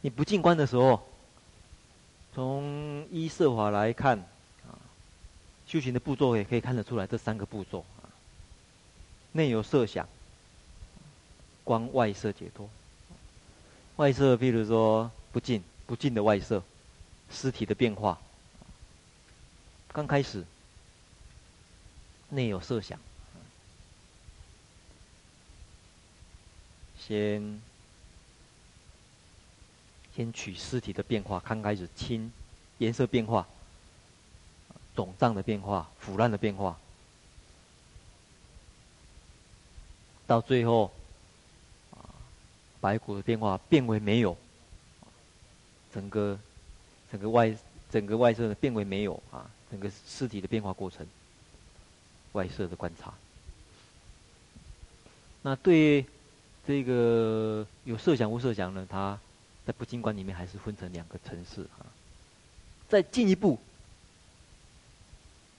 你不进观的时候，从依摄法来看，啊，修行的步骤也可以看得出来，这三个步骤啊，内有设想，观外色解脱。外色，譬如说不净，不净的外色，尸体的变化。刚开始，内有设想，先先取尸体的变化，刚开始青颜色变化，肿胀的变化，腐烂的变化，到最后。白骨的变化变为没有，整个整个外整个外色的变为没有啊，整个尸体的变化过程，外色的观察。那对这个有设想无设想呢？它在不净观里面还是分成两个层次啊。再进一步，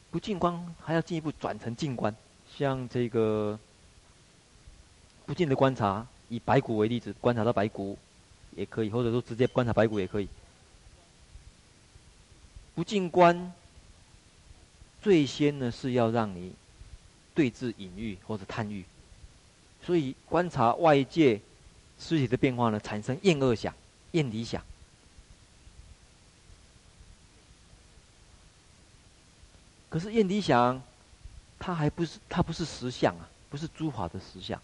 不净观还要进一步转成净观，像这个不净的观察。以白骨为例子，观察到白骨也可以，或者说直接观察白骨也可以。不净观，最先呢是要让你对治隐喻或者贪欲，所以观察外界尸体的变化呢，产生厌恶想、厌理想。可是厌理想，它还不是它不是实相啊，不是诸法的实相。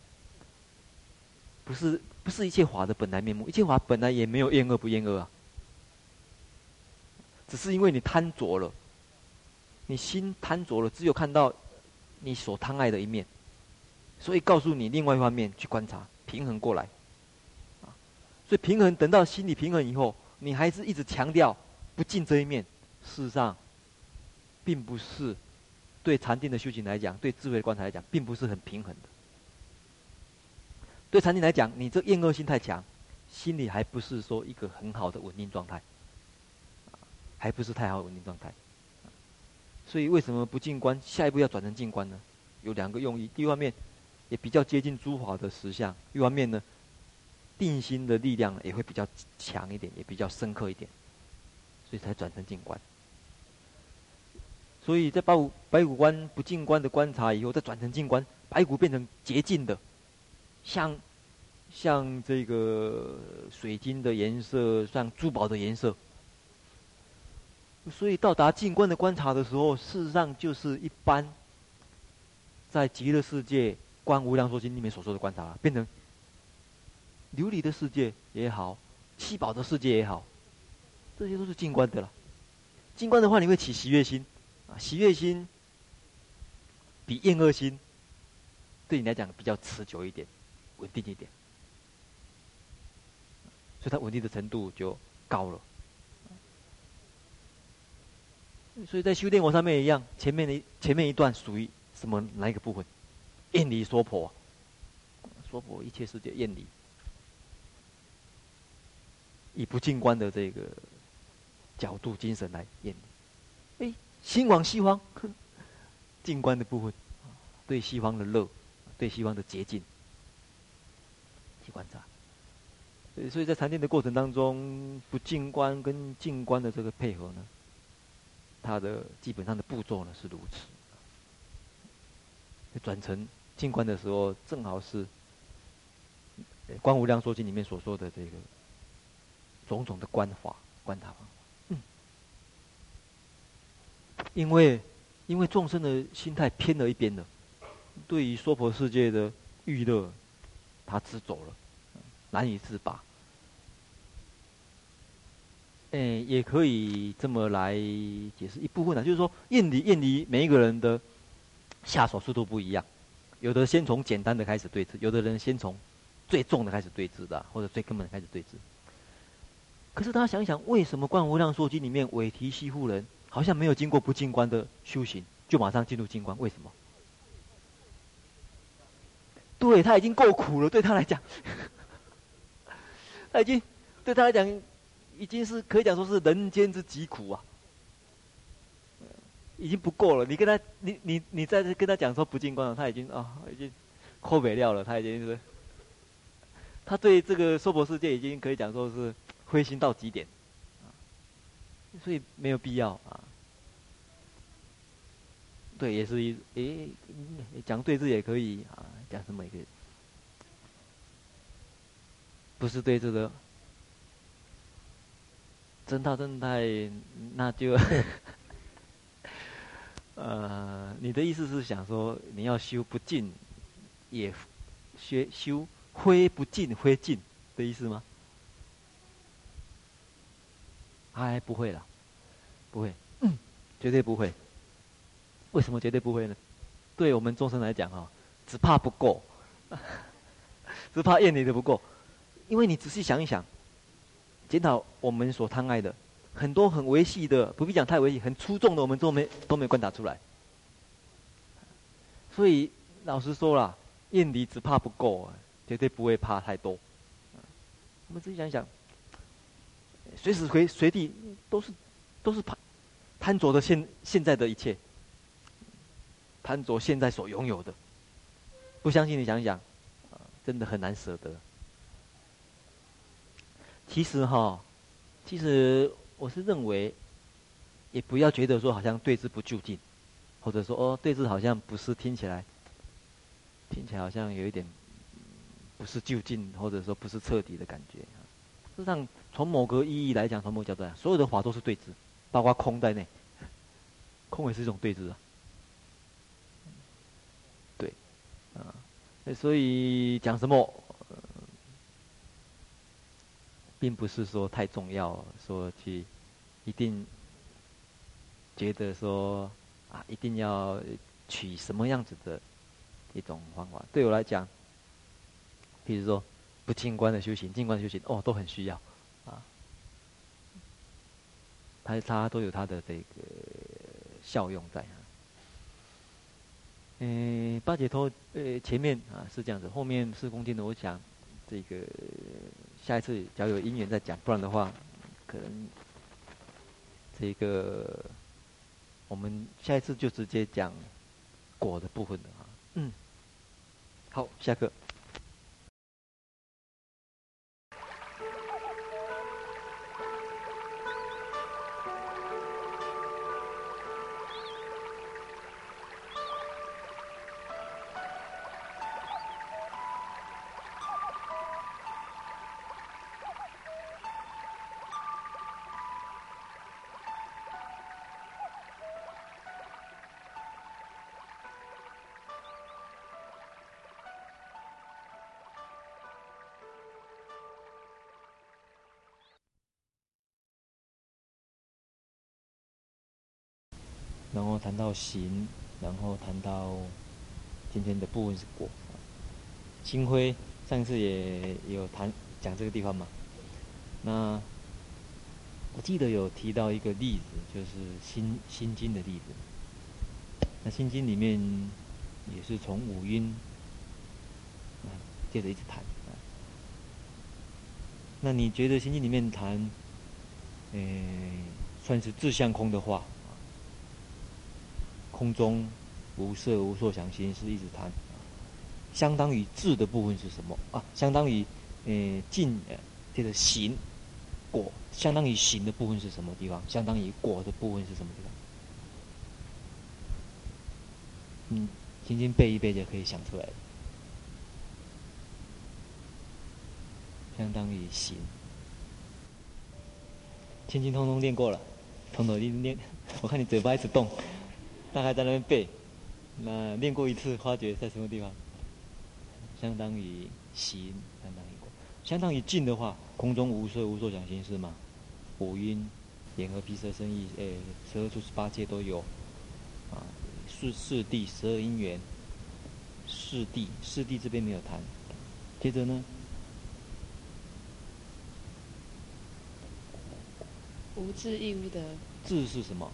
不是不是一切法的本来面目，一切法本来也没有厌恶不厌恶啊，只是因为你贪着了，你心贪着了，只有看到你所贪爱的一面，所以告诉你另外一方面去观察，平衡过来，所以平衡等到心理平衡以后，你还是一直强调不净这一面，事实上，并不是对禅定的修行来讲，对智慧的观察来讲，并不是很平衡的。对禅定来讲，你这厌恶心太强，心里还不是说一个很好的稳定状态，还不是太好稳定状态。所以为什么不净观，下一步要转成净观呢？有两个用意：一方面也比较接近诸法的实相；一方面呢，定心的力量也会比较强一点，也比较深刻一点，所以才转成静观。所以在白骨白骨观不静观的观察以后，再转成静观，白骨变成洁净的。像，像这个水晶的颜色，像珠宝的颜色。所以到达静观的观察的时候，事实上就是一般在极乐世界《观无量寿经》里面所说的观察，变成琉璃的世界也好，七宝的世界也好，这些都是静观的了。静观的话，你会起喜悦心，啊，喜悦心比厌恶心对你来讲比较持久一点。稳定一点，所以它稳定的程度就高了。所以在修炼网上面一样，前面的前面一段属于什么哪一个部分？厌离娑婆，娑婆一切世界厌离，以不净观的这个角度精神来厌离。哎，心往西方，净观的部分，对西方的乐，对西方的洁净。去观察，所以在禅定的过程当中，不净观跟净观的这个配合呢，它的基本上的步骤呢是如此。转成净观的时候，正好是《观无量寿经》里面所说的这个种种的观法、观察法。嗯，因为因为众生的心态偏了一边了，对于娑婆世界的欲乐。他执走了，难以自拔。哎，也可以这么来解释一部分呢，就是说，厌离厌离，每一个人的下手速度不一样，有的先从简单的开始对峙，有的人先从最重的开始对峙的，或者最根本的开始对治。可是大家想想，为什么《观无量寿经》里面韦提希夫人好像没有经过不净观的修行，就马上进入净观？为什么？对，他已经够苦了，对他来讲，他已经对他来讲，已经是可以讲说是人间之疾苦啊，已经不够了。你跟他，你你你再跟他讲说不净观了，他已经啊、已经扣没料了，他已经是，他对这个娑婆世界已经可以讲说是灰心到极点，所以没有必要啊。对，也是一诶，讲对字也可以啊，讲什么也可以，不是对字的，真道真态，那就，呃，你的意思是想说你要修不尽，也学修灰不尽灰尽的意思吗？哎，不会了，不会，嗯，绝对不会。为什么绝对不会呢？对我们众生来讲啊，只怕不够，只怕厌离的不够。因为你仔细想一想，检讨我们所贪爱的很多很微细的，不必讲太微细，很出众的，我们都没都没观察出来。所以老实说了，厌离只怕不够，绝对不会怕太多。我们自己想一想，随时随随地都是都是贪贪着的现现在的一切。贪着现在所拥有的，不相信你想想，真的很难舍得。其实哈，其实我是认为，也不要觉得说好像对治不究竟，或者说哦对治好像不是听起来，听起来好像有一点不是究竟，或者说不是彻底的感觉。事实上，从某个意义来讲，从某个角度来讲，所有的法都是对治，包括空在内，空也是一种对治啊。对啊，所以讲什么，并不是说太重要，说去一定觉得说啊，一定要取什么样子的一种方法。对我来讲，比如说不静观的修行，静观的修行哦，都很需要，它它都有它的这个效用在。嗯，八解脱，呃，前面啊是这样子，后面四恭敬的，我想这个下一次只要有因缘再讲，不然的话，可能这个我们下一次就直接讲果的部分了啊。嗯，好，下课。然后谈到行，然后谈到今天的部分是果。清辉上次也有谈讲这个地方嘛。那我记得有提到一个例子，就是心心经的例子。那心经里面也是从五蕴啊，接着一直谈。那你觉得心经里面谈，诶，算是自相空的话？空中无色无受想行识一直谈，相当于智的部分是什么啊？相当于呃进呃这个行果，相当于行的部分是什么地方？相当于果的部分是什么地方？嗯，轻轻背一背就可以想出来了。相当于行，轻轻通通练过了，通通练练，我看你嘴巴一直动。大概在那边背，那练过一次，发觉在什么地方？相当于行，相当于果，相当于静的话，空中无色无受想行识嘛，五音、眼和鼻舌身意，诶，十二处十八界都有，啊，四四谛十二因缘，四谛四谛这边没有谈，接着呢，无智亦无得，智是什么？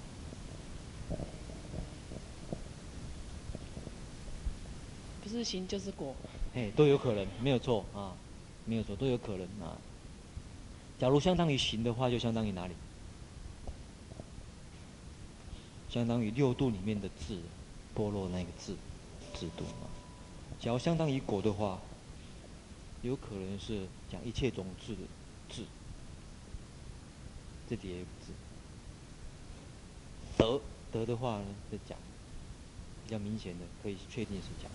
是行就是果，哎，都有可能，没有错啊，没有错，都有可能啊。假如相当于行的话，就相当于哪里？相当于六度里面的智，般若那个智，智度啊。假如相当于果的话，有可能是讲一切种智的智，这里也有字。德德的话呢，是讲比较明显的，可以确定是讲。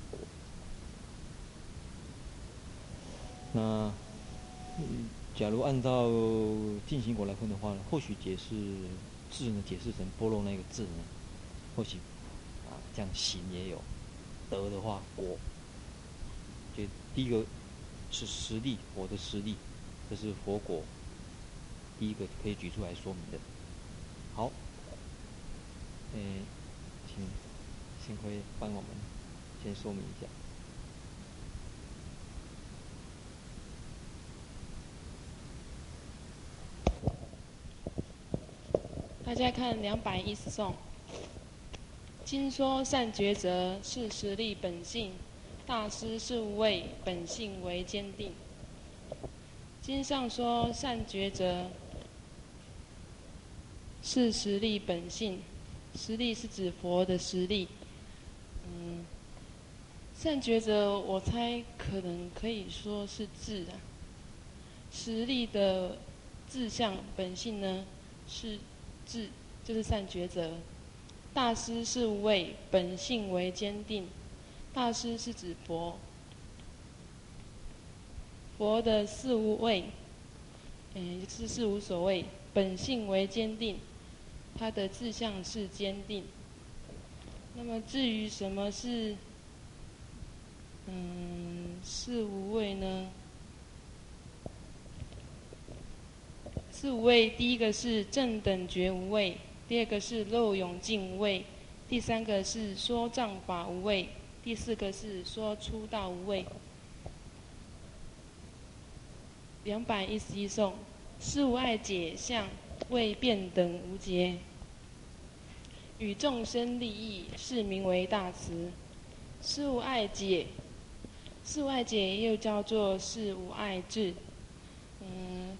那假如按照进行果来分的话呢，或许解释智呢，解释成波罗那个智呢，或许啊这样行也有。德的话，果，就第一个是实力，我的实力，这是佛果，第一个可以举出来说明的。好，诶，请幸亏帮我们先说明一下。大家看两百一十颂。经说善觉者是实力本性，大师是无畏，本性为坚定。经上说善觉者是实力本性，实力是指佛的实力。嗯，善觉者我猜可能可以说是智啊。实力的志向本性呢是智，就是善抉择。大师是无畏，本性为坚定。大师是指佛，佛的是无畏，嗯，是是无所谓，本性为坚定，他的志向是坚定。那么至于什么是，嗯，是无畏呢？四无畏，第一个是正等觉无畏。第二个是漏永尽无畏，第三个是说障法无畏，第四个是说出道无畏。两百一十一颂，四无碍解相为辩等无结，与众生利益，是名为大慈。四无碍解，四无碍解又叫做四无碍智，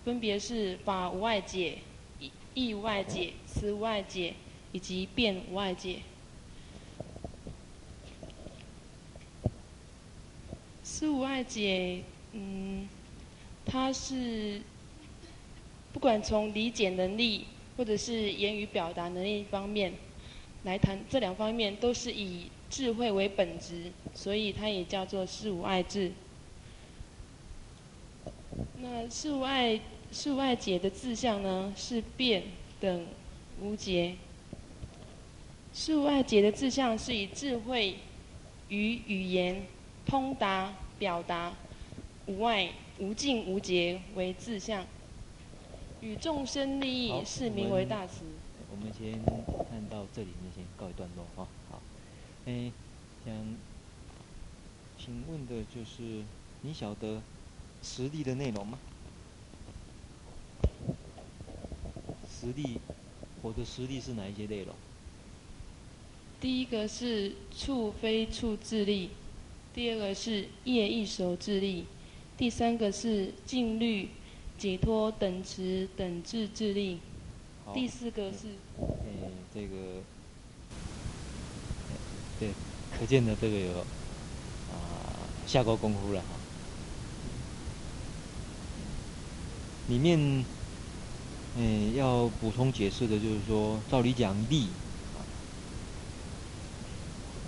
分别是法无碍解。义无碍解，词无碍解，以及辩无碍解。思无碍解，嗯，它是不管从理解能力或者是言语表达能力方面来谈，这两方面都是以智慧为本质，所以它也叫做事无碍智。那事无碍。事无碍解的志向呢，是变等无结。事无碍解的志向是以智慧与语言通达表达无碍无尽无结为志向，与众生利益是名为大慈。我们先看到这里，那先告一段落啊。好，哎，想请问的就是，你晓得实力的内容吗？实力，我的实力是哪一些内容？第一个是处非处智力，第二个是业一手智力，第三个是静虑解脱等持等智智力，第四个是，嗯，这个，对，可见的这个有啊下过功夫了哈，里面。嗯，要补充解释的就是说，照理讲力，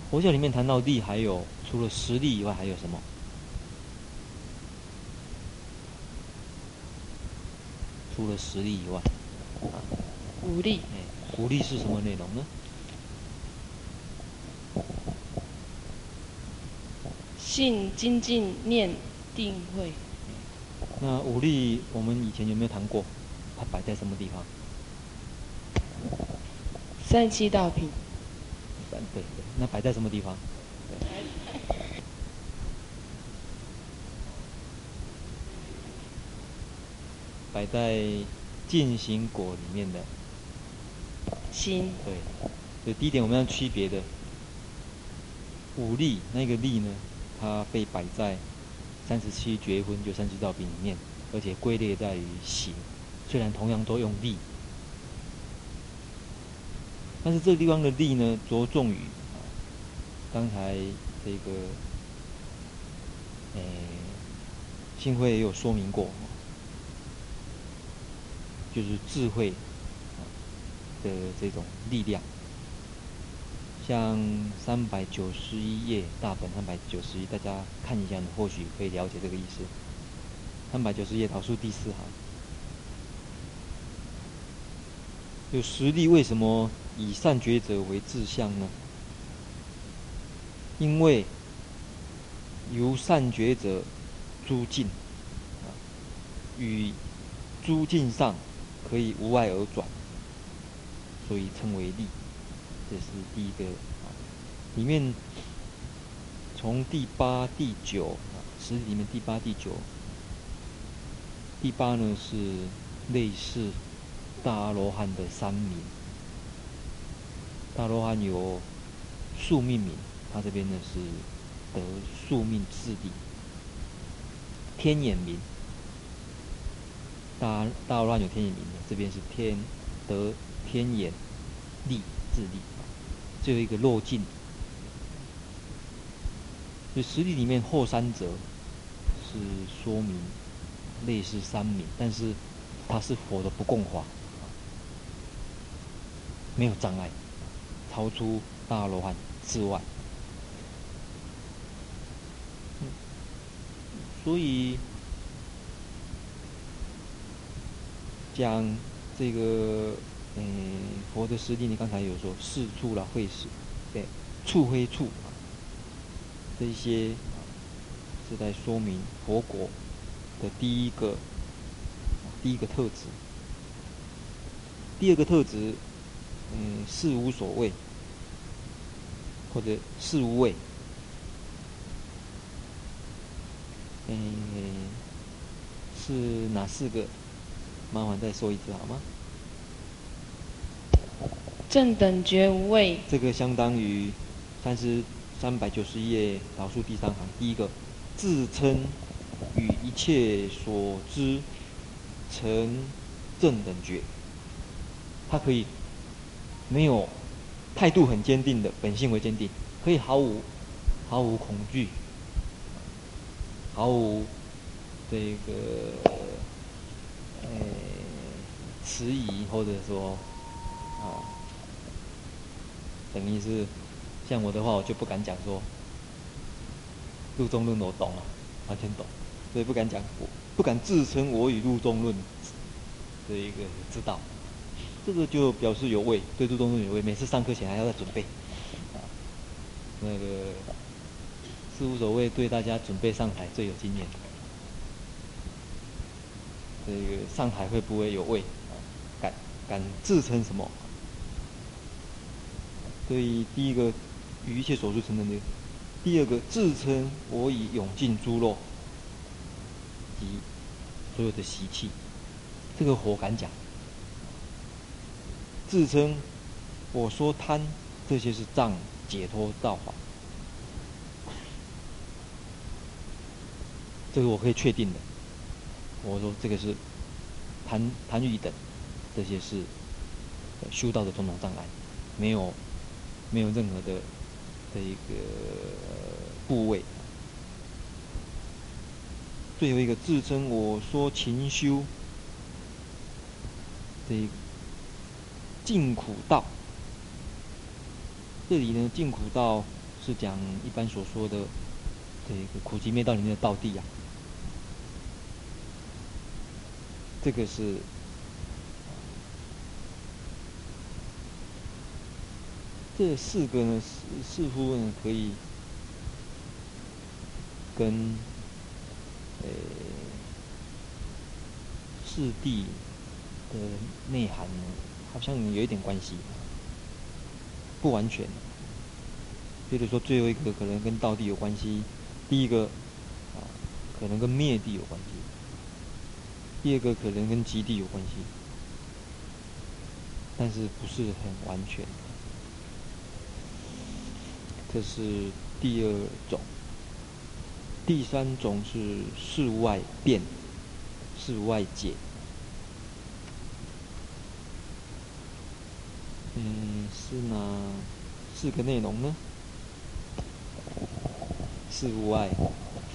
佛教里面谈到力，还有除了实力以外，还有什么？除了实力以外，啊，武力。哎，武力是什么内容呢？信、精进、念、定、慧。那武力，我们以前有没有谈过？它摆在什么地方？三七道品。对对，那摆在什么地方？摆在进行果里面的。心。对，所以第一点我们要区别的，五力那个力呢，它被摆在三十七绝分就三七道品里面，而且归类在于行。虽然同样都用力，但是这个地方的力呢，着重于，刚才这个，诶，幸辉也有说明过，就是智慧的这种力量。像三百九十一页大本三百九十一，大家看一下，你或许可以了解这个意思。三百九十页导数第四行，有实力为什么以善觉者为志向呢？因为由善觉者诸境啊，与诸境上可以无碍而转，所以称为力。这是第一个啊，里面从第八、第九啊，十里面第八、第九，第八呢是类似大阿罗汉的三名。大罗汉有宿命名，他这边呢是得宿命次第。天眼名，大大阿罗汉有天眼名的，这边是天得天眼力自力。最后一个落尽，就实力里面后三者是说明类似三名，但是它是佛的不共法，没有障碍，超出大罗汉之外。所以讲这个。嗯，佛的实力，你刚才有说是处了会是，对，处非处，这些是在说明佛国的第一个第一个特质。第二个特质，嗯，是无所谓，或者是无畏。嗯，是哪四个？麻烦再说一次好吗？正等觉无畏，这个相当于三十三百九十一页导数第三行，第一个自称与一切所知成正等觉，它可以没有态度很坚定的本性为坚定，可以毫无毫无恐惧，毫无这个呃迟疑或者说啊。等于是，像我的话，我就不敢讲说，入中论我懂啊，完全懂，所以不敢讲，不敢自称我与入中论的一个知道，这个就表示有味，对入中论有味，每次上课前还要再准备，啊，那个是无所谓，对大家准备上台最有经验，这个上台会不会有味？敢敢自称什么？所以，第一个与一切所知成正觉；第二个自称我已永进猪肉及所有的习气，这个活敢讲。自称我说贪这些是障解脱道法，这个我可以确定的。我说这个是贪贪欲等，这些是修道的种种障碍，没有。没有任何的的一个部位。最后一个自称我说勤修的净苦道，这里呢净苦道是讲一般所说的这个苦集灭道里面的道谛啊，这个是。这四个呢，似乎呢可以跟呃四谛的内涵呢，好像有一点关系，不完全。比如说最后一个可能跟道地有关系，第一个啊可能跟灭地有关系，第二个可能跟极地有关系，但是不是很完全。这是第二种，第三种是事无碍辩，事无碍解。嗯，是哪四个内容呢？是无碍，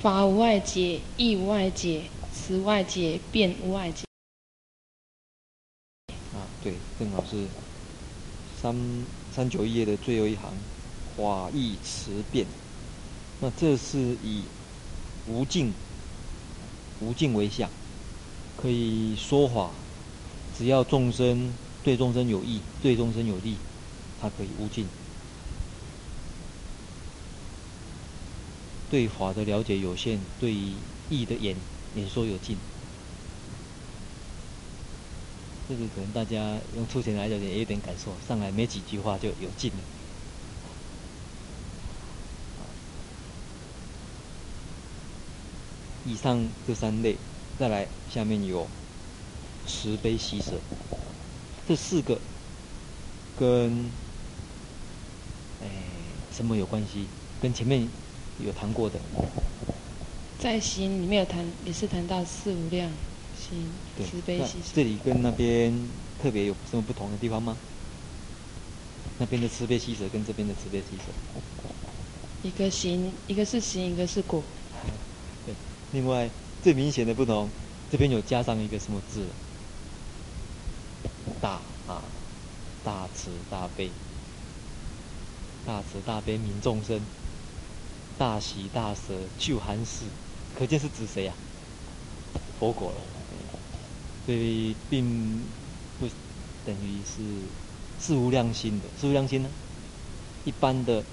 法无碍解，义无碍解，词无碍解，辩无碍解。啊，对，正好是三三九一页的最后一行，法义词辩。那这是以无尽无尽为相，可以说法，只要众生对众生有益，对众生有利，它可以无尽。对法的了解有限，对义的演演说有尽。这个可能大家用粗浅来讲也有点感受，上来没几句话就有尽了。以上这三类，再来下面有慈悲喜舍，这四个跟哎什么有关系？跟前面有谈过的，在心里面有谈，也是谈到四无量。心，慈悲喜舍。这里跟那边特别有什么不同的地方吗？那边的慈悲喜舍跟这边的慈悲喜舍，一个行，一个是行，一个是果。对，另外最明显的不同，这边有加上一个什么字？大啊，大慈大悲，大慈大悲悯众生，大喜大舍救寒士，可见是指谁啊？佛果了。所以并不等于是四无量心的，四无量心呢，一般的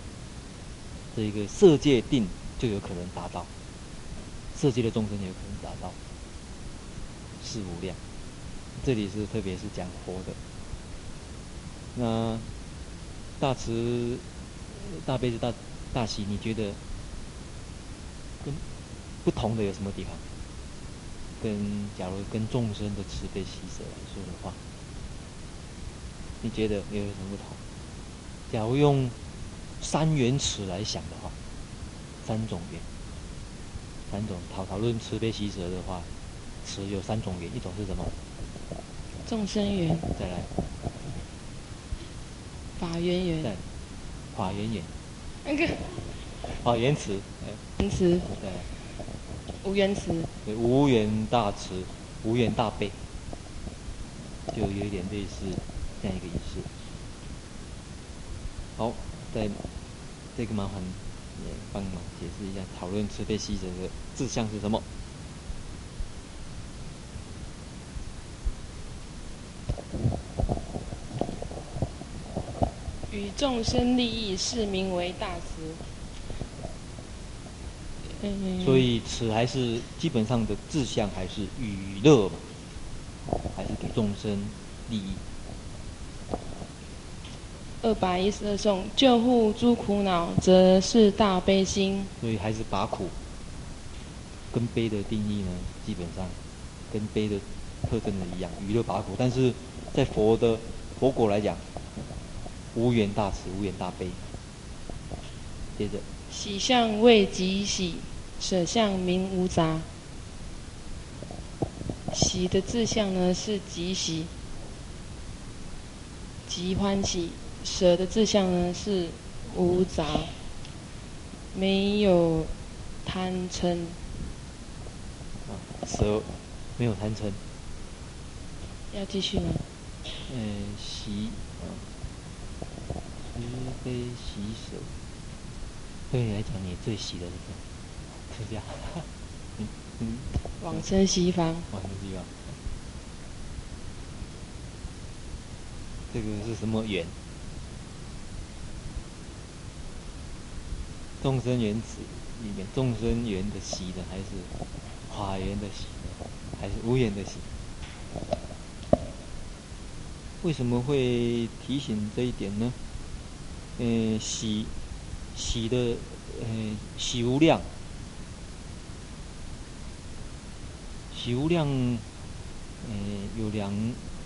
这个色界定就有可能达到，色界的众生也有可能达到四无量。这里是特别是讲佛的。那大慈大悲是大大喜，你觉得跟不同的有什么地方？跟假如跟众生的慈悲喜舍来说的话，你觉得有什么不同？假如用三元慈来想的话，三种缘，三种讨讨论慈悲喜舍的话，慈有三种缘，一种是什么？众生缘。再来。法缘缘。对。法缘缘。那个。法缘慈。缘慈。对。无缘慈，对，无缘大慈，无缘大悲，就有一点类似这样一个意思。好，再这个麻烦也帮忙解释一下，讨论慈悲喜舍的志向是什么？与众生利益，是名为大慈。所以，此还是基本上的志向，还是娱乐嘛，还是给众生利益。二百一十二颂，救护诸苦恼，则是大悲心。所以还是把苦跟悲的定义呢，基本上跟悲的特征的一样，娱乐把苦。但是在佛的佛果来讲，无缘大慈，无缘大悲。接着，喜相谓极喜。舍相名无杂，喜的志向呢是极喜，极欢喜；舍的志向呢是无杂，没有贪嗔。啊，舍没有贪嗔。要继续吗？嗯，喜啊，慈悲喜舍，对你来讲，你最喜的是什么？是这样，嗯嗯，往生西方。往生西方。这个是什么缘？众生缘慈里面，众生缘的喜的，还是法缘的喜，还是无缘的喜？为什么会提醒这一点呢？嗯，喜喜的，嗯，喜无量。喜无量，嗯、呃，有两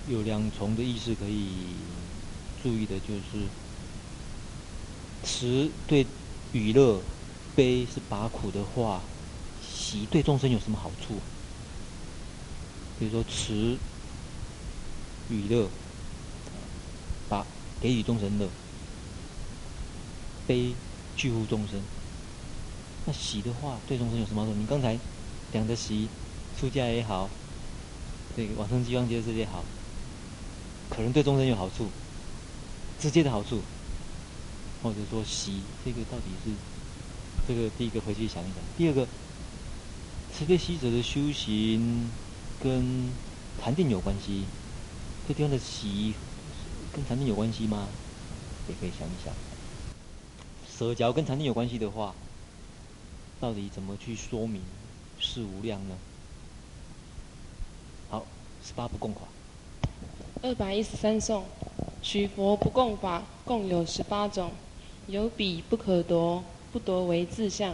有两重的意思可以注意的，就是慈对娱乐，悲是拔苦的话，喜对众生有什么好处？比如说慈娱乐，把给予众生乐，悲救护众生。那喜的话对众生有什么好处？你刚才讲的喜。出家也好，这个往生西方极乐世界也好，可能对众生有好处，直接的好处，或者说喜这个到底是这个第一个回去想一想。第二个，慈悲喜舍的修行跟禅定有关系，这地方的喜跟禅定有关系吗？也可以想一想。舍假如跟禅定有关系的话，到底怎么去说明是无量呢？好，十八不共法。二百一十三颂，许佛不共法共有十八种，有彼不可夺，不夺为自相。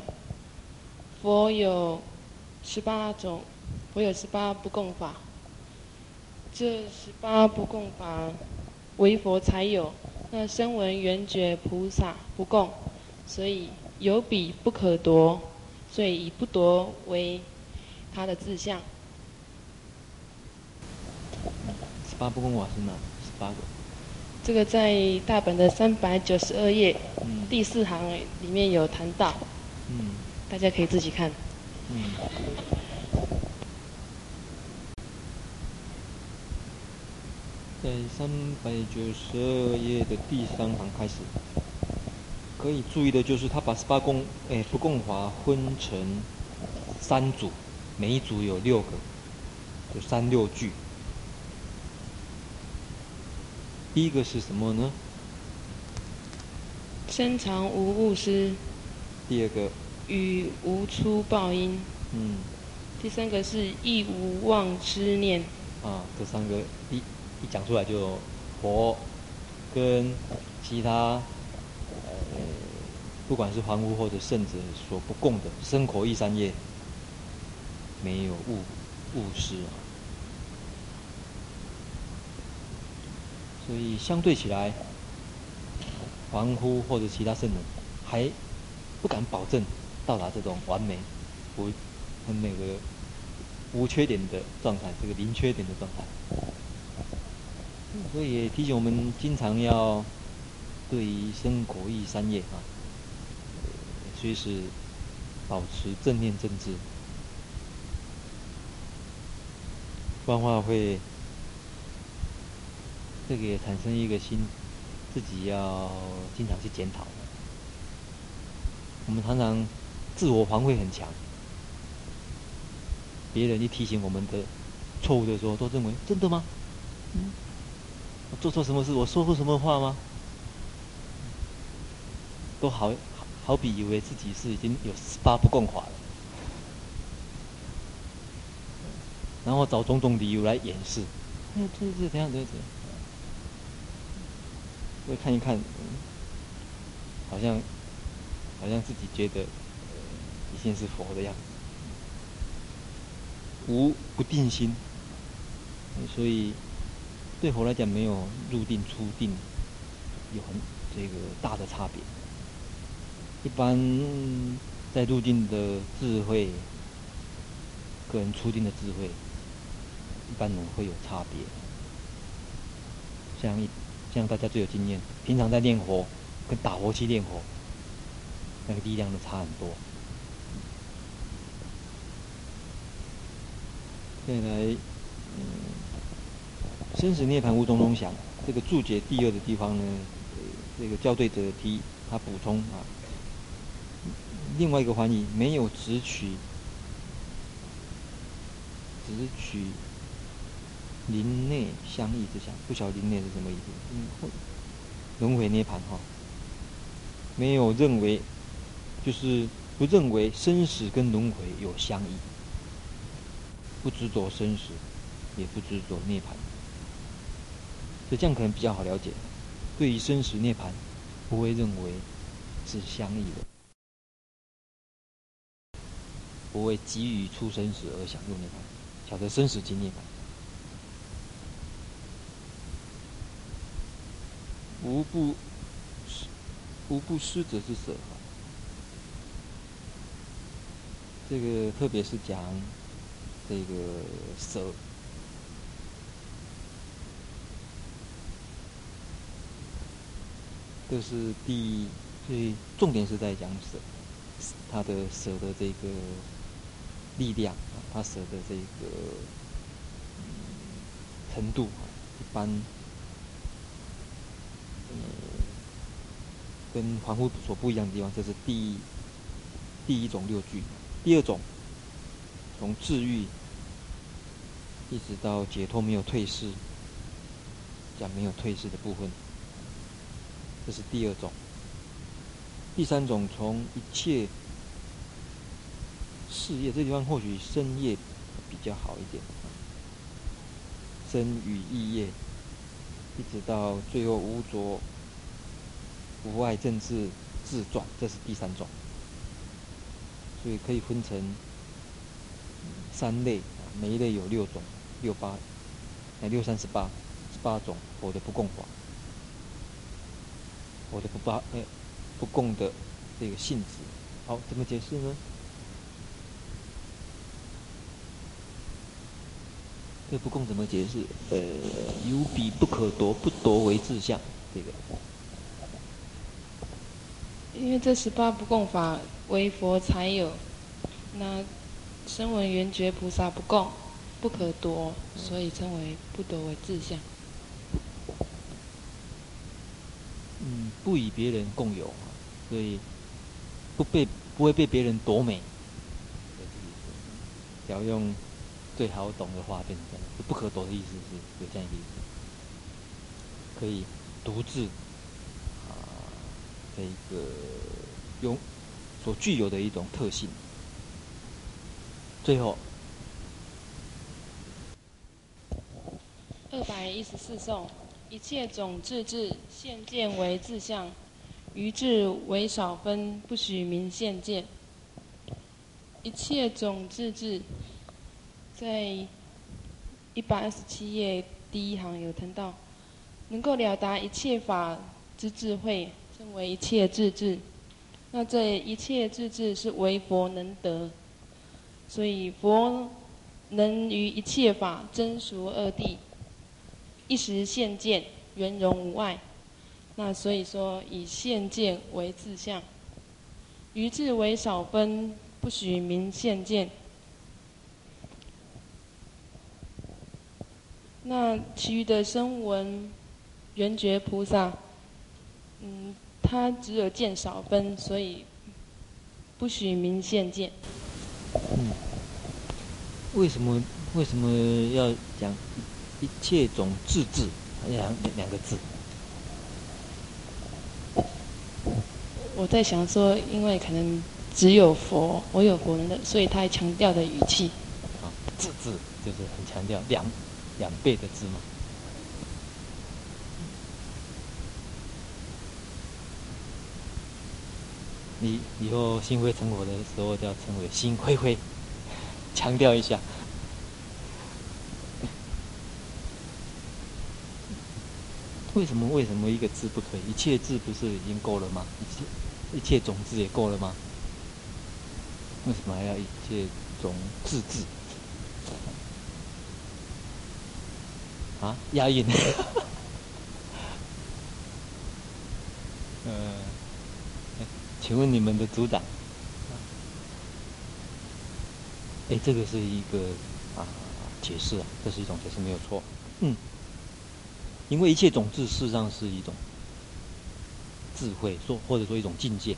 佛有十八种，佛有十八不共法。这十八不共法，唯佛才有。那声闻缘觉菩萨不共，所以有彼不可夺，所以以不夺为他的志向。十。八不共法是哪十八个？这个在大本的三百九十二页，嗯、第四行里面有谈到，嗯，大家可以自己看。嗯，在三百九十二页的第三行开始，可以注意的就是他把十八共哎不共法分成三组，每一组有六个，有三六句。第一个是什么呢？身常无物失。第二个。语无出报音。嗯。第三个是亦无妄痴念。啊，这三个一一讲出来就佛跟其他呃，不管是凡夫或者圣者所不共的生活意三业，没有误误失啊。所以相对起来，凡夫或者其他圣人还不敢保证到达这种完美、无很那个无缺点的状态，这个零缺点的状态。所以也提醒我们，经常要对于身口意三业啊，随时保持正念正知，不然的话会。这个也产生一个心，自己要经常去检讨。我们常常自我防卫很强，别人一提醒我们的错误的时候，都认为真的吗？嗯，我做错什么事？我说过什么话吗？都好好比以为自己是已经有十八不共法了，然后找种种理由来掩饰。哎，这这怎样怎样。会看一看，好像，好像自己觉得，已经是佛的样子。无不定心，所以对佛来讲，没有入定出定有很这个大的差别。一般在入定的智慧，个人出定的智慧，一般人会有差别。像一。像大家最有经验。平常在练火，跟打火机练火，那个力量都差很多。再来，嗯，生死涅槃无种种想，这个注解第二的地方呢，这个校对者提他补充啊，另外一个翻译没有执取，执取。林内相异之相，不晓得林内是什么意思？嗯，轮回涅槃哈，没有认为，就是不认为生死跟轮回有相异，不执着生死，也不执着涅槃，所以这样可能比较好了解。对于生死涅槃，不会认为是相异的，不为急于出生死而想入涅槃，晓得生死即涅槃。无不施，无不施者之舍。这个特别是讲这个舍，这是第最重点是在讲舍，他的舍的这个力量啊，他舍的这个程度啊，一般。嗯，跟凡夫所不一样的地方，这是第一第一种六句。第二种，从治愈一直到解脱没有退失，讲没有退失的部分，这是第二种。第三种，从一切事业这地方，或许生业比较好一点，身语意业，一直到最后无着、无碍正智自转，这是第三种。所以可以分成三类，每一类有六种，六八，哎，六三十八，十八种佛的不共法，佛的不八，哎。不共的这个性质，好，怎么解释呢？这不共怎么解释？呃，有彼不可夺，不夺为自相，这个。因为这十八不共法为佛才有，那声闻缘觉菩萨不共，不可夺，所以称为不夺为自相。嗯，不与别人共有。所以不被不会被别人夺美，只要用最好懂的话变成这样，不可夺的意思是有这样一个意思，可以独自啊，这个有所具有的一种特性。最后二百一十四颂，一切种智智现见为自相。余智为少分，不许名现见。一切种智智，在一百二十七页第一行有谈到，能够了达一切法之智慧，称为一切智智。那这一切智智是唯佛能得，所以佛能于一切法真俗二谛，一时现见，圆融无碍。那所以说，以现见为自相，余智为少分，不许名现见。那其余的声闻缘觉菩萨，嗯，他只有见少分，所以不许明现见。嗯，为什么为什么要讲一切种智智两两个字？我在想说，因为可能只有佛，我有佛的，所以他还强调的语气。啊，智智就是很强调两两倍的字嘛。你以后心灰成火的时候，就要称为心灰灰，强调一下。为什么？为什么一个字不可以？一切字不是已经够了吗？一切一切种子也够了吗？为什么还要一切种智智？啊，押韵。呃，请问你们的组长，哎，这个是一个啊解释啊，这是一种解释，没有错。嗯。因为一切种子事实上是一种智慧，说或者说一种境界，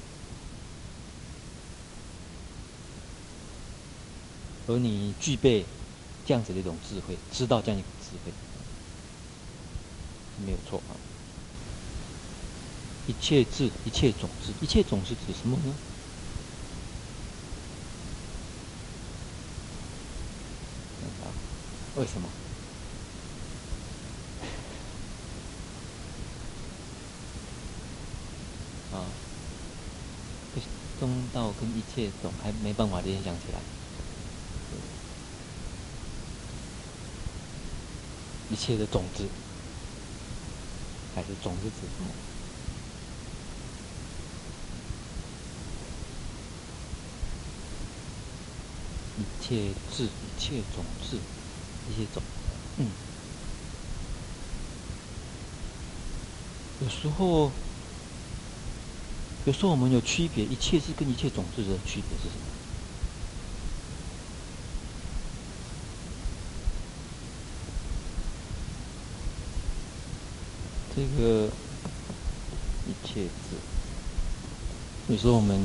而你具备这样子的一种智慧，知道这样一个智慧，没有错啊。一切智，一切种子，一切种是指什么呢？为什么？中道跟一切种还没办法联想起来，一切的种子还是种子指什么？一切智，一切种子，一切种，嗯，有时候。有时候我们有区别，一切智跟一切种智的区别是什么？这个一切智。有时候我们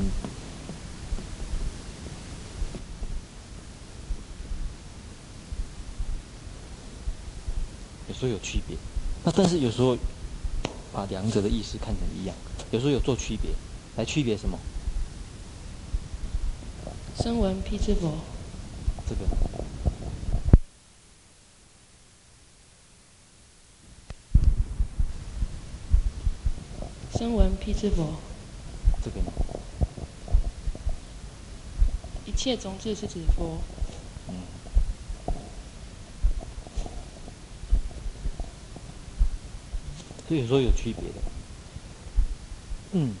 有时候有区别，那但是有时候把两者的意思看成一样，有时候有做区别，来区别什么？声闻辟支佛。这个。声闻辟支佛，这个呢？一切种智是指佛。嗯。所以说有区别的。嗯。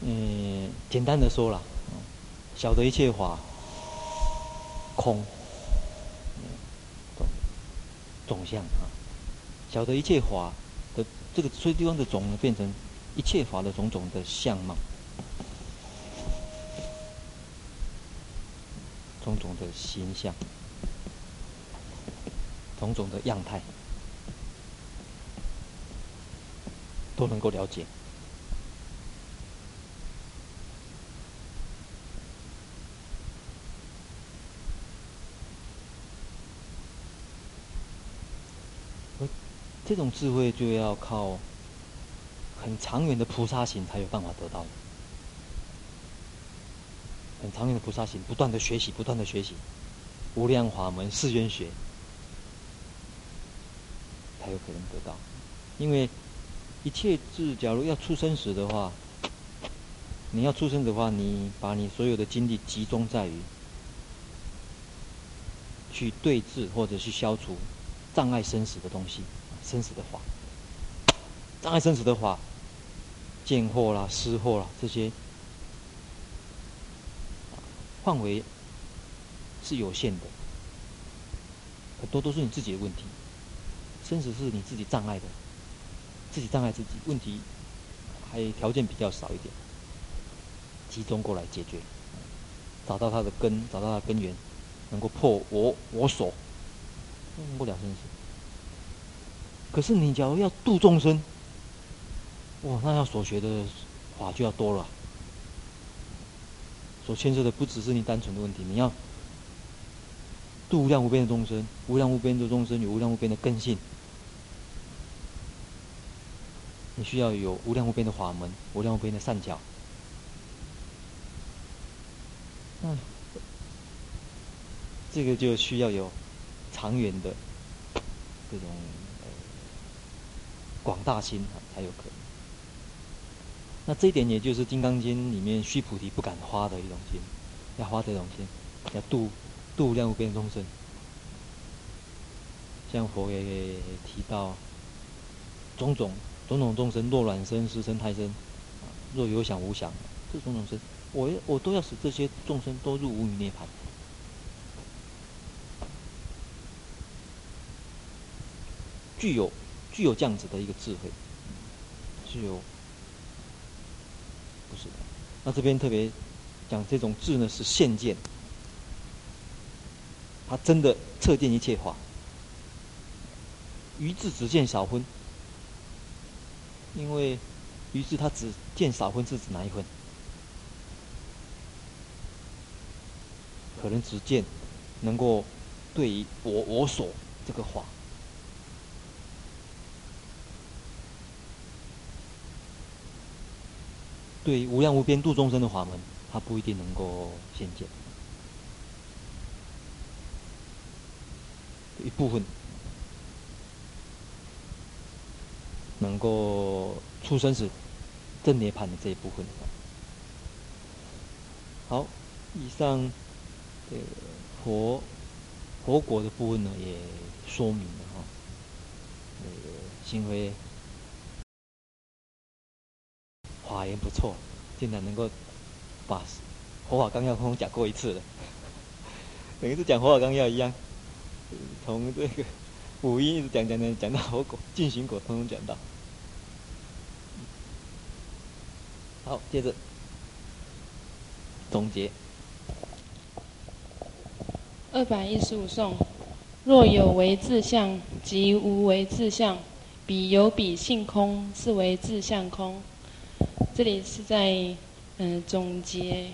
嗯，简单的说了，晓得一切法空，总总相啊，晓得一切法。的这个所以地方的种，变成一切法的种种的相貌，种种的形象，种种的样态，都能够了解。这种智慧就要靠很长远的菩萨行才有办法得到的，很长远的菩萨行，不断的学习，不断的学习，无量法门誓愿学，才有可能得到。因为一切智，假如要出生时的话，你要出生的话，你把你所有的精力集中在于去对治或者去消除障碍生死的东西。生死的法，障碍生死的法，见惑啦、思惑啦，这些范围是有限的，很多都是你自己的问题。生死是你自己障碍的，自己障碍自己，问题还条件比较少一点，集中过来解决，找到它的根，找到它的根源，能够破我我所，不了生死。可是你假如要度众生，哇，那要所学的法就要多了，所牵涉的不只是你单纯的问题，你要度无量无边的众生，无量无边的众生有无量无边的根性，你需要有无量无边的法门，无量无边的善巧，嗯，这个就需要有长远的这种。广大心才有可能。那这一点也就是《金刚经》里面须菩提不敢花的一种心，要花这种心，要度度量无边众生。像佛也提到，种种种种众生，若卵生、湿生、胎生，若有想无想，这种种生，我我都要使这些众生都入无余涅槃，具有。具有这样子的一个智慧，具有不是的。那这边特别讲这种智呢，是现见，他真的测见一切法，于智只见少分，因为于智他只见少分是指哪一分？可能只见能够对于我我所这个法。对无量无边度众生的法门，他不一定能够现见。一部分能够出生时正涅槃的这一部分。好，以上这个佛佛果的部分呢，也说明了哈。那个幸亏。法言不错，竟然能够把佛法纲要通通讲过一次了，等于是讲佛法纲要一样，从这个五阴一直讲讲讲讲到佛果、尽行果，通通讲到。好，接着总结。二百一十五颂：若有为自相，即无为自相；彼有彼性空，是为自相空。这里是在嗯、呃、总结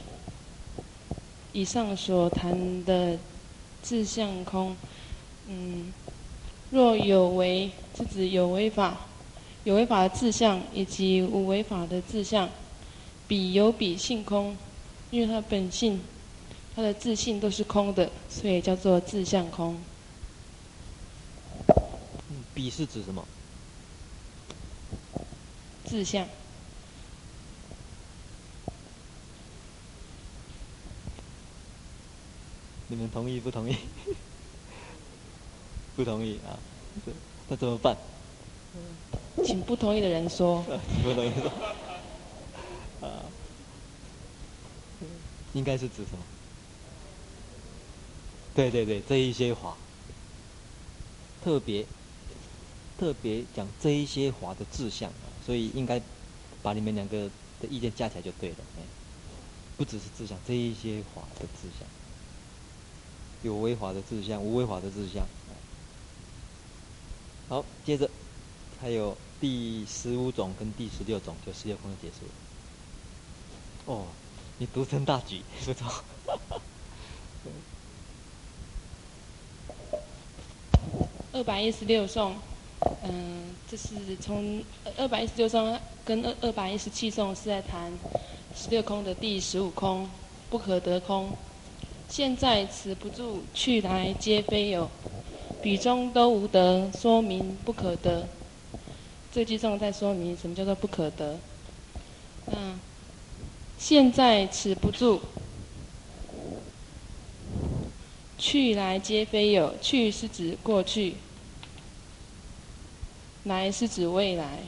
以上所谈的自相空。嗯，若有为，是指有为法，有为法的自相以及无为法的自相。彼有彼性空，因为它本性、它的自性都是空的，所以叫做自相空。彼是指什么？自相。你们同意不同意？不同意啊？那怎么办？请不同意的人说。不同意说。啊。应该是指什么？对对对，这一些法，特别。特别讲这一些法的志向，所以应该把你们两个的意见加起来就对了。哎，不只是志向，这一些法的志向，有为法的志向，无为法的志向。好，接着还有第十五种跟第十六种，就十六空就结束了。哦，你独撑大局，不错。二百一十六颂。嗯，这是从二百一十六颂跟二二百一十七颂是在谈十六空的第十五空，不可得空。现在此不住，去来皆非有，彼中都无得，说明不可得。这句颂在说明什么叫做不可得。嗯，现在此不住，去来皆非有，去是指过去。来是指未来，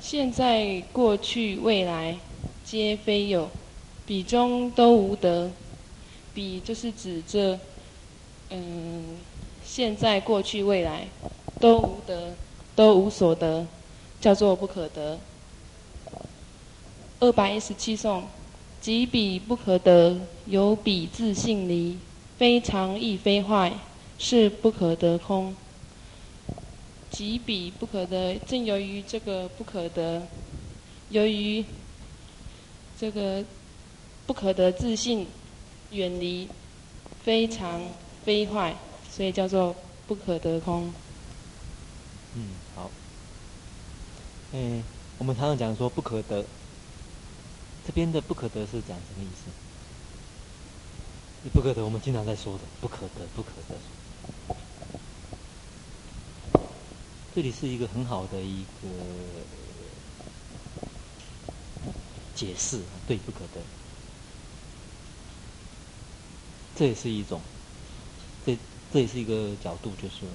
现在、过去、未来皆非有，彼中都无得。彼就是指这，嗯，现在、过去、未来都无得，都无所得，叫做不可得。二百一十七颂，即彼不可得，有彼自性离，非常亦非坏。是不可得空，即彼不可得，正由于这个不可得，由于这个不可得自信远离，非常非坏，所以叫做不可得空。嗯，好。嗯，我们常常讲说不可得，这边的不可得是讲什么意思？不可得，我们经常在说的不可得，不可得。这里是一个很好的一个解释，对，不可得。这也是一种，这这也是一个角度，就是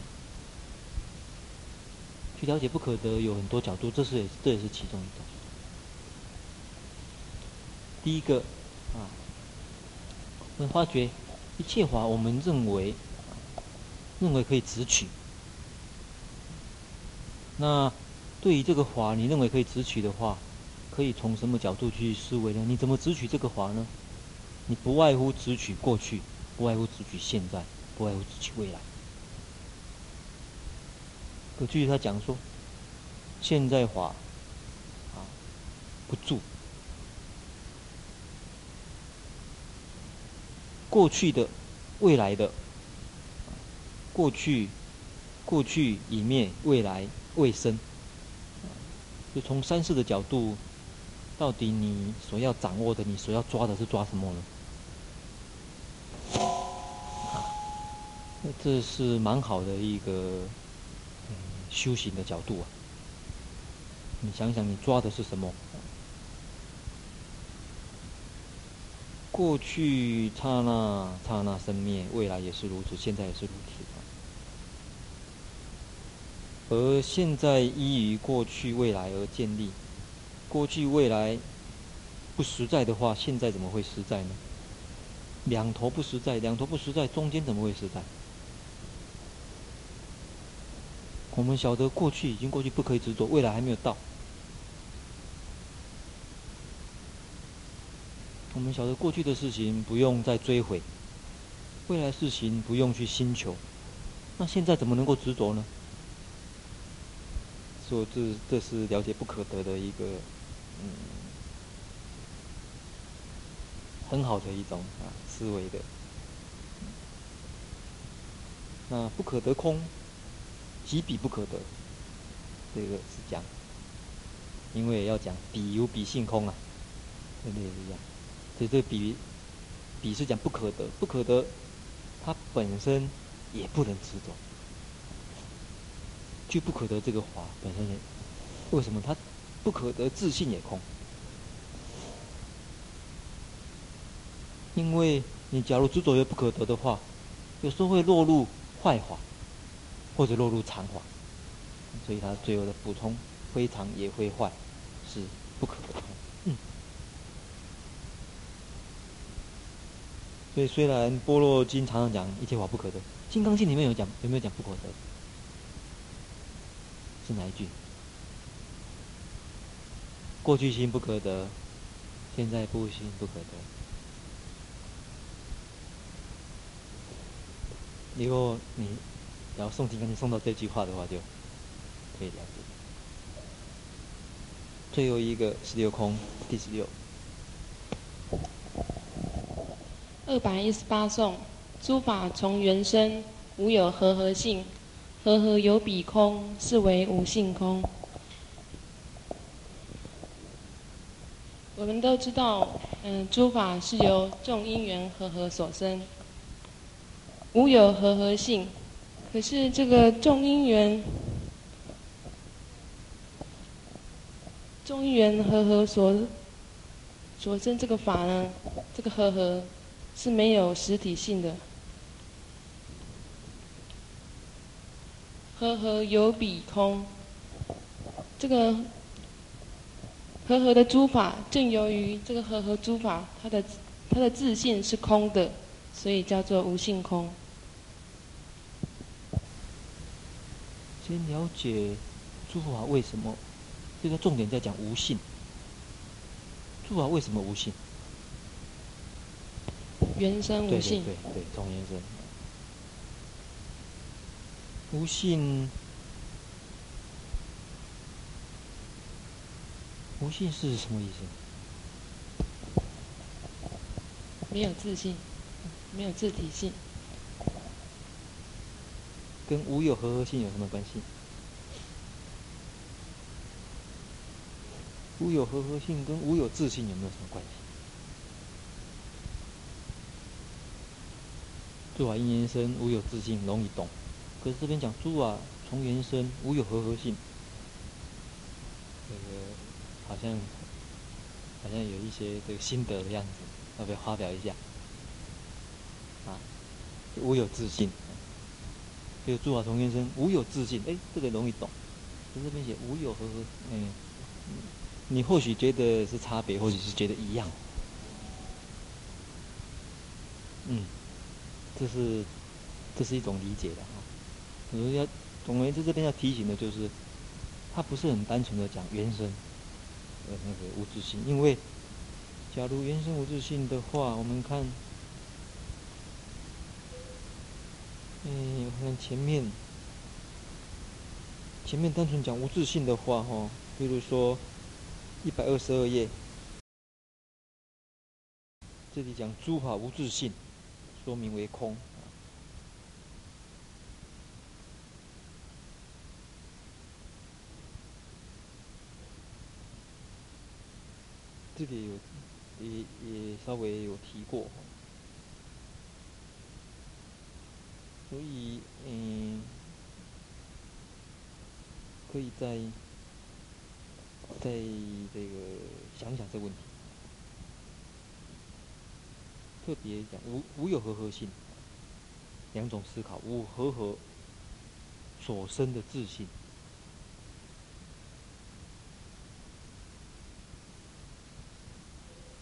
去了解不可得有很多角度，这是也这也是其中一种。第一个啊，我们发觉一切法，我们认为认为可以执取。那对于这个法，你认为可以执取的话，可以从什么角度去思维呢？你怎么执取这个法呢？你不外乎只取过去，不外乎只取现在，不外乎只取未来。可据他讲说，现在法啊不住，过去的、未来的，过去过去已灭，未来。未生，就从三世的角度，到底你所要掌握的，你所要抓的是抓什么呢？这是蛮好的一个嗯修行的角度啊。你想想，你抓的是什么？过去刹那刹那生灭，未来也是如此，现在也是如此。而现在依于过去未来而建立，过去未来不实在的话，现在怎么会实在呢？两头不实在，两头不实在，中间怎么会实在？我们晓得过去已经过去，不可以执着，未来还没有到。我们晓得过去的事情不用再追悔，未来事情不用去心求。那现在怎么能够执着呢？说这这是了解不可得的一个，嗯，很好的一种啊思维的。那不可得空，即彼不可得，这个是讲，因为要讲彼有彼性空啊，对不对？一样，所以这个彼，彼是讲不可得，不可得，它本身也不能执着。就不可得这个法本身也，为什么它不可得自性也空？因为你假如执着于不可得的话，有时候会落入坏法，或者落入常法，所以他最后的补充非常也会坏，是不可得。嗯。所以虽然《般若经》常常讲一切法不可得，《金刚经》里面有讲，有没有讲不可得？是哪一句？过去心不可得，现在不心不可得。如果你然后诵经，赶紧诵到这句话的话，就可以了解。最后一个十六空，第十六。二百一十八颂：诸法从缘生，无有和合性。和合有彼空，是为无性空。我们都知道，嗯，诸法是由众因缘和合所生，无有和合性。可是这个众因缘，众因缘和合所所生这个法呢，这个和合是没有实体性的。和合有比空，这个和合的诸法，正由于这个和合诸法，它的它的自性是空的，所以叫做无性空。先了解诸法为什么，这个重点在讲无性。诸法为什么无性？缘生无性。对对对，从缘生。无性，无性是什么意思？没有自信，没有自体性，跟无有和合性有什么关系？无有和合性跟无有自性有没有什么关系？诸法因缘生，无有自性，容易懂。可是这边讲诸法，从缘生，无有和合性。这个好像好像有一些这个心得的样子，要不要发表一下？啊，无有自性。这个诸啊从缘生，无有自信。哎，这个容易懂。可是这边写无有和合，嗯，你或许觉得是差别，或许是觉得一样。嗯，这是这是一种理解的啊。我们要总而言之，这边要提醒的就是，它不是很单纯的讲原生，呃，那个无自信。因为，假如原生无自信的话，我们看，嗯，我看前面，前面单纯讲无自性的话，哈，比如说一百二十二页，这里讲诸法无自性，说明为空。这里有也也稍微有提过，所以嗯，可以再再这个想想这个问题。特别讲无无有和合性，两种思考，无和合所生的自信。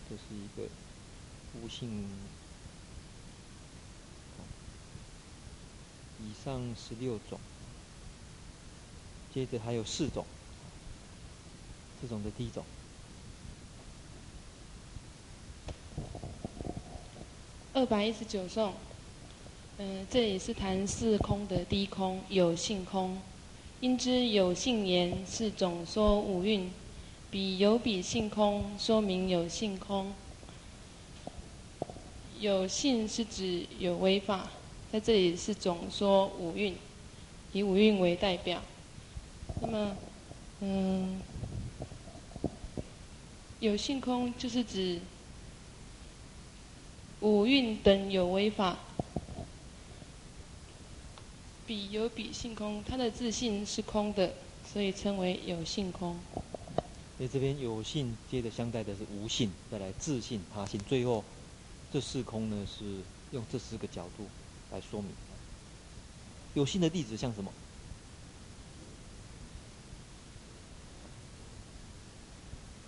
这是一个无性。以上十六种，接着还有四种，四种的第一种。二百一十九颂，嗯、这里是谈四空的第一空，有性空。因知有性言是总说五蕴，彼有彼性空，说明有性空。有性是指有为法，在这里是总说五蕴，以五蕴为代表。那么，嗯，有性空就是指五蕴等有为法。彼有彼性空，他的自性是空的，所以称为有性空。所以这边有性接着相待的是无性，再来自性、他性，最后这四空呢是用这四个角度来说明。有性的例子像什么？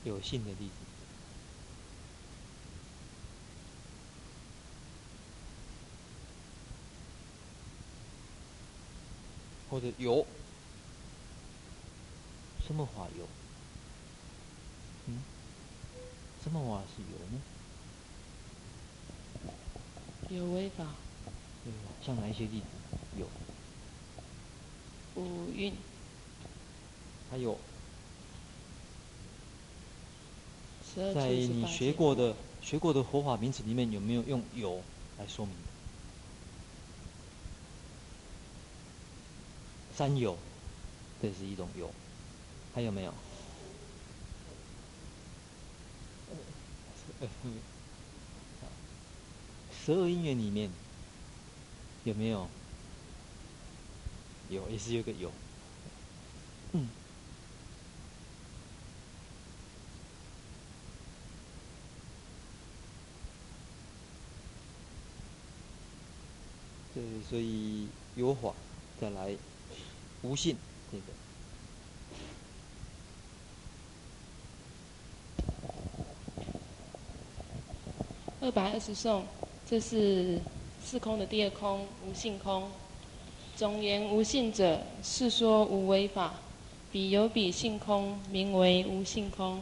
有性的例子。或者有，什么话有？嗯，什么话是有呢？有为法。对，像哪一些例子？有。五蕴。还有。在你学过的学过的佛法名词里面，有没有用“有”来说明？三有，这是一种有，还有没有？十二因缘里面有没有？有，也是有个有。嗯。对，所以有法，再来。无信，这个二百二十颂，这是四空的第二空，无性空。总言无性者，是说无为法。彼有彼性空，名为无性空。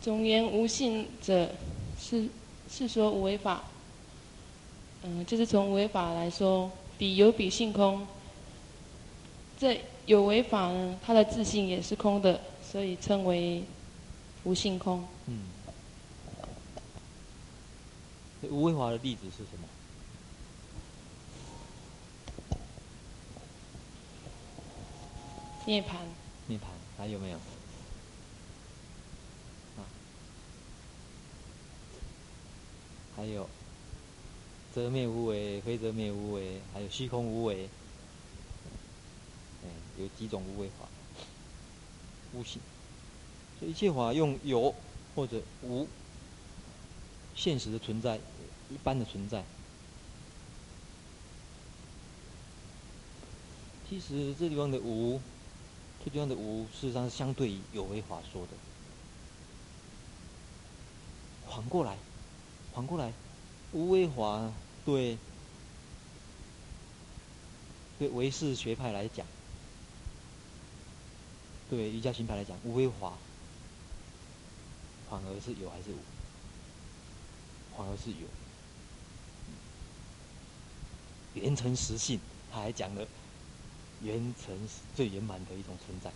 总言无性者，是是说无为法。嗯，就是从无为法来说，彼有彼性空。这有为法呢，它的自性也是空的，所以称为无性空。嗯。无为法的例子是什么？涅槃。涅槃还有没有？啊。还有，则灭无为，非则灭无为，还有虚空无为。有几种无为法，无性，所以一切法用有或者无，现实的存在，一般的存在。其实这地方的无，这地方的无，事实上是相对于有为法说的。反过来，反过来，无为法对对唯识学派来讲。对瑜伽行派来讲，无为法反而是有还是无？反而是有。圆成实性，他还讲了圆成最圆满的一种存在。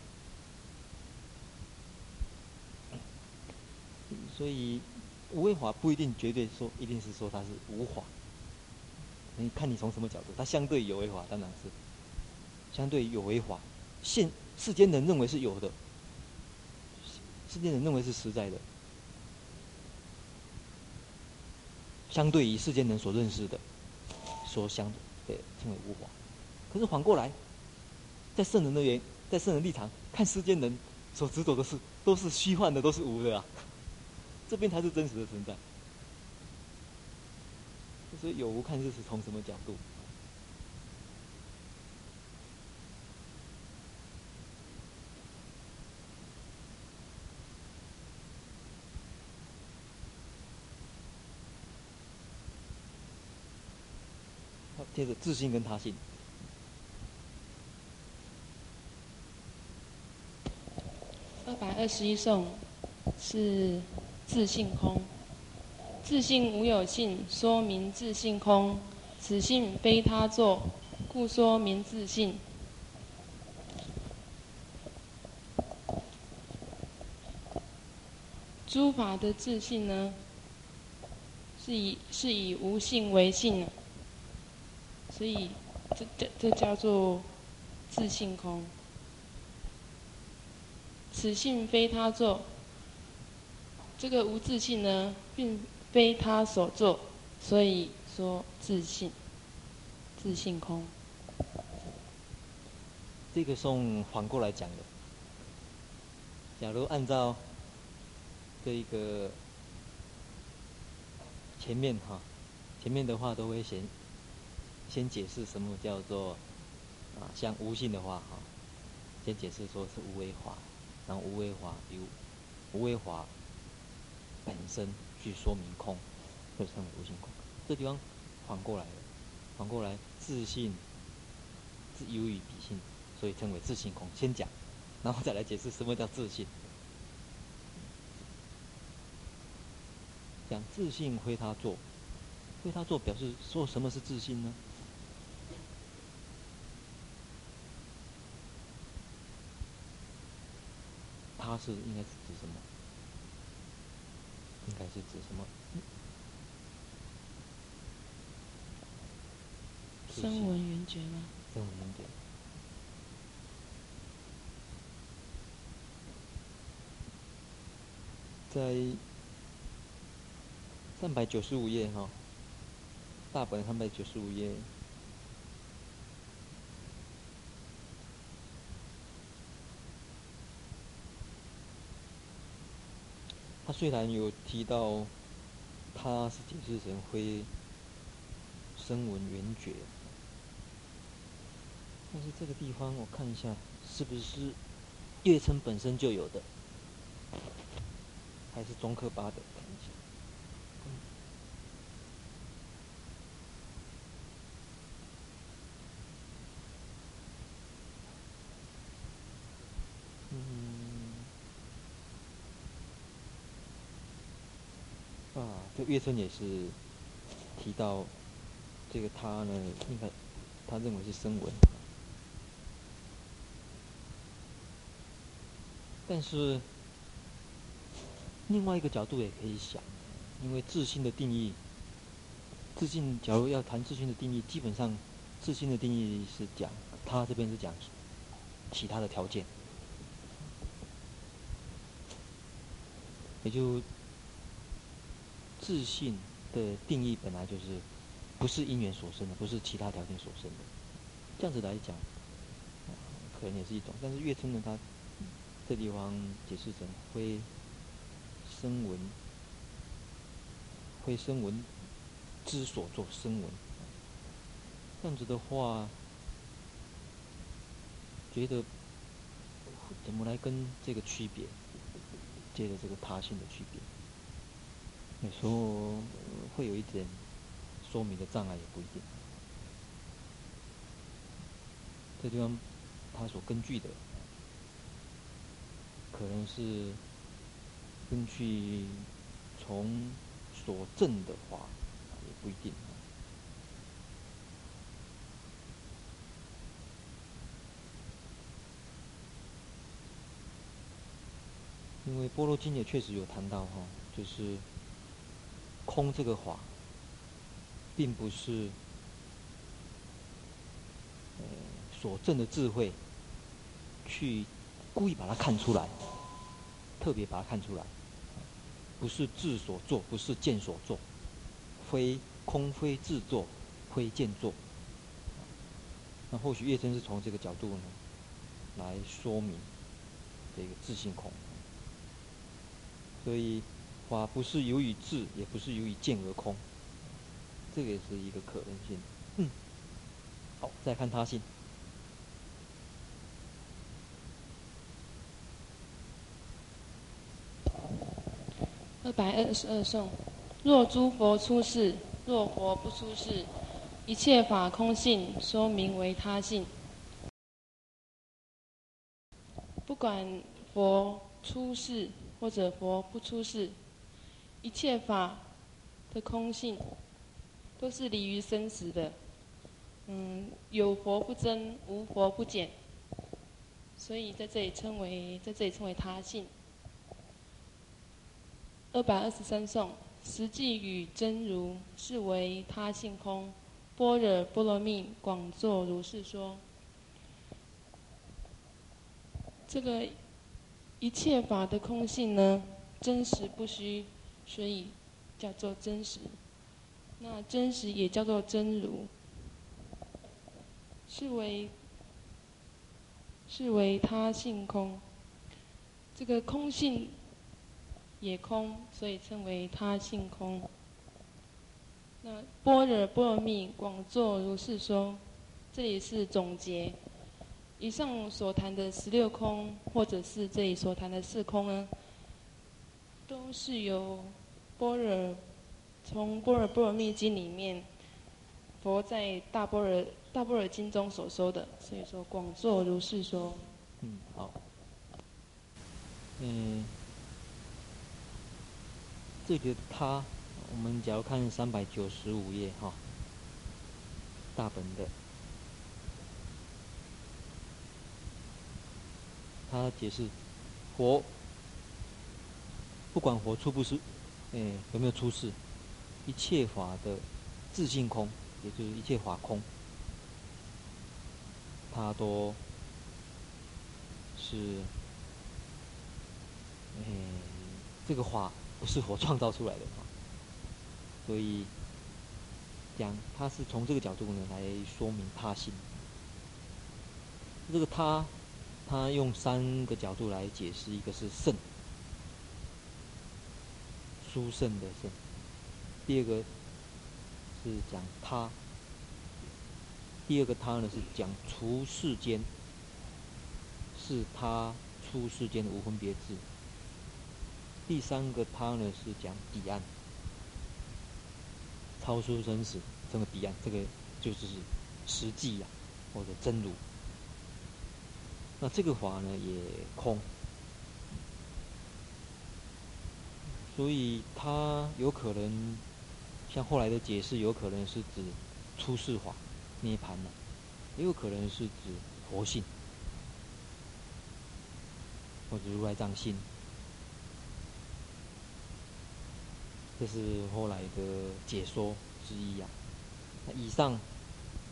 所以无为法不一定绝对说一定是说它是无法，你看你从什么角度？它相对有为法当然是相对有为法现。世间人认为是有的，世间人认为是实在的，相对于世间人所认识的，所相对称为无华。可是反过来，在圣人的眼，在圣人立场看世间人所执着的事，都是虚幻的，都是无的啊。这边才是真实的存在。所以有无看是是从什么角度？接着自性跟他性。二百二十一颂是自性空，自性无有性，说明自性空，此性非他作，故说明自性。诸法的自性呢，是以是以无性为性，所以这这这叫做自性空。此性非他作，这个无自性呢，并非他所作，所以说自性，自性空。这个送反过来讲的。假如按照这一个前面哈，前面的话都会先先解释什么叫做啊，像无性的话哈，先解释说是无为法。然后无为法由无为法本身去说明空，就称为无性空。这地方反过来了，反过来自信是优于彼性，所以称为自性空。先讲，然后再来解释什么叫自信。讲自信非他做，非他做表示说什么是自信呢？他是应该是指什么？应该是指什么？声闻缘觉吗？声闻缘觉。在三百九十五页哈，大本三百九十五页。他虽然有提到，他是解释成非声闻缘觉，但是这个地方我看一下，是不是乐称本身就有的，还是中科八的？看一下。这乐称也是提到这个他呢，应该他认为是声纹，但是另外一个角度也可以想，因为自信的定义，自信假如要谈自信的定义，基本上自信的定义是讲他这边是讲其他的条件，也就。自性的定义本来就是不是因缘所生的，不是其他条件所生的。这样子来讲，可能也是一种。但是乐称呢，它这地方解释成非声闻，非声闻之所作声闻。这样子的话，觉得怎么来跟这个区别，接着这个他性的区别？有时候会有一点说明的障碍，也不一定。这地方他所根据的，可能是根据从所证的话，也不一定。因为《般若经》也确实有谈到哈，就是。空这个法，并不是呃所证的智慧去故意把它看出来，特别把它看出来，不是智所作，不是见所作，非空非智作，非见作。那或许叶真是从这个角度呢，来说明这个自性空，所以。法不是由于智，也不是由于见而空，这个也是一个可能性。嗯，好，再看他性。二百二十二颂：若诸佛出世，若佛不出世，一切法空性，说名为他性。不管佛出世或者佛不出世。一切法的空性，都是离于生死的。嗯，有佛不增，无佛不减，所以在这里称为在这里称为他性。二百二十三颂，实际与真如，是为他性空。般若波罗蜜广作如是说。这个一切法的空性呢，真实不虚，所以叫做真实。那真实也叫做真如。是为是为他性空，这个空性也空，所以称为他性空。那般若波罗蜜广作如是说，这里是总结。以上所谈的十六空，或者是这里所谈的四空呢，都是由般若从般若波罗蜜经里面，佛在大般若。大般若经中所说的，所以说广作如是说。嗯，好。嗯，这个他，我们假如看三百九十五页哈，大本的，他解释佛，不管佛出不出，哎，有没有出世，一切法的自性空，也就是一切法空。它都是，哎，这个法不是佛创造出来的，所以讲它是从这个角度呢来说明他性。这个他，他用三个角度来解释，一个是圣，殊胜的圣；第二个是讲他。第二个他呢是讲出世间，是他出世间的无分别智。第三个他呢是讲彼岸，超出生死，这个彼岸，这个就是实际呀、或者真如。那这个法呢也空，所以他有可能像后来的解释，有可能是指出世法。涅槃呢，也有可能是指佛性，或者如来藏性，这是后来的解说之一呀、啊。那以上《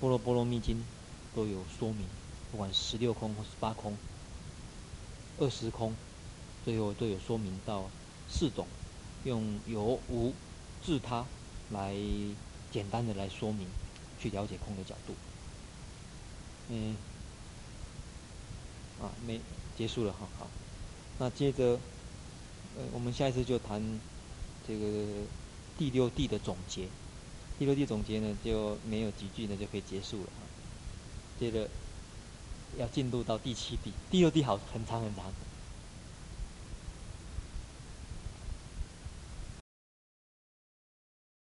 波罗波罗蜜经》都有说明，不管十六空或十八空、二十空，最后都有说明到四种，用有无自他来简单的来说明。去了解空的角度，嗯，啊，没结束了哈，好，那接着，呃，我们下一次就谈这个第六地的总结，第六地总结呢就没有几句呢就可以结束了哈，接着要进入到第七地，第六地好很长很长。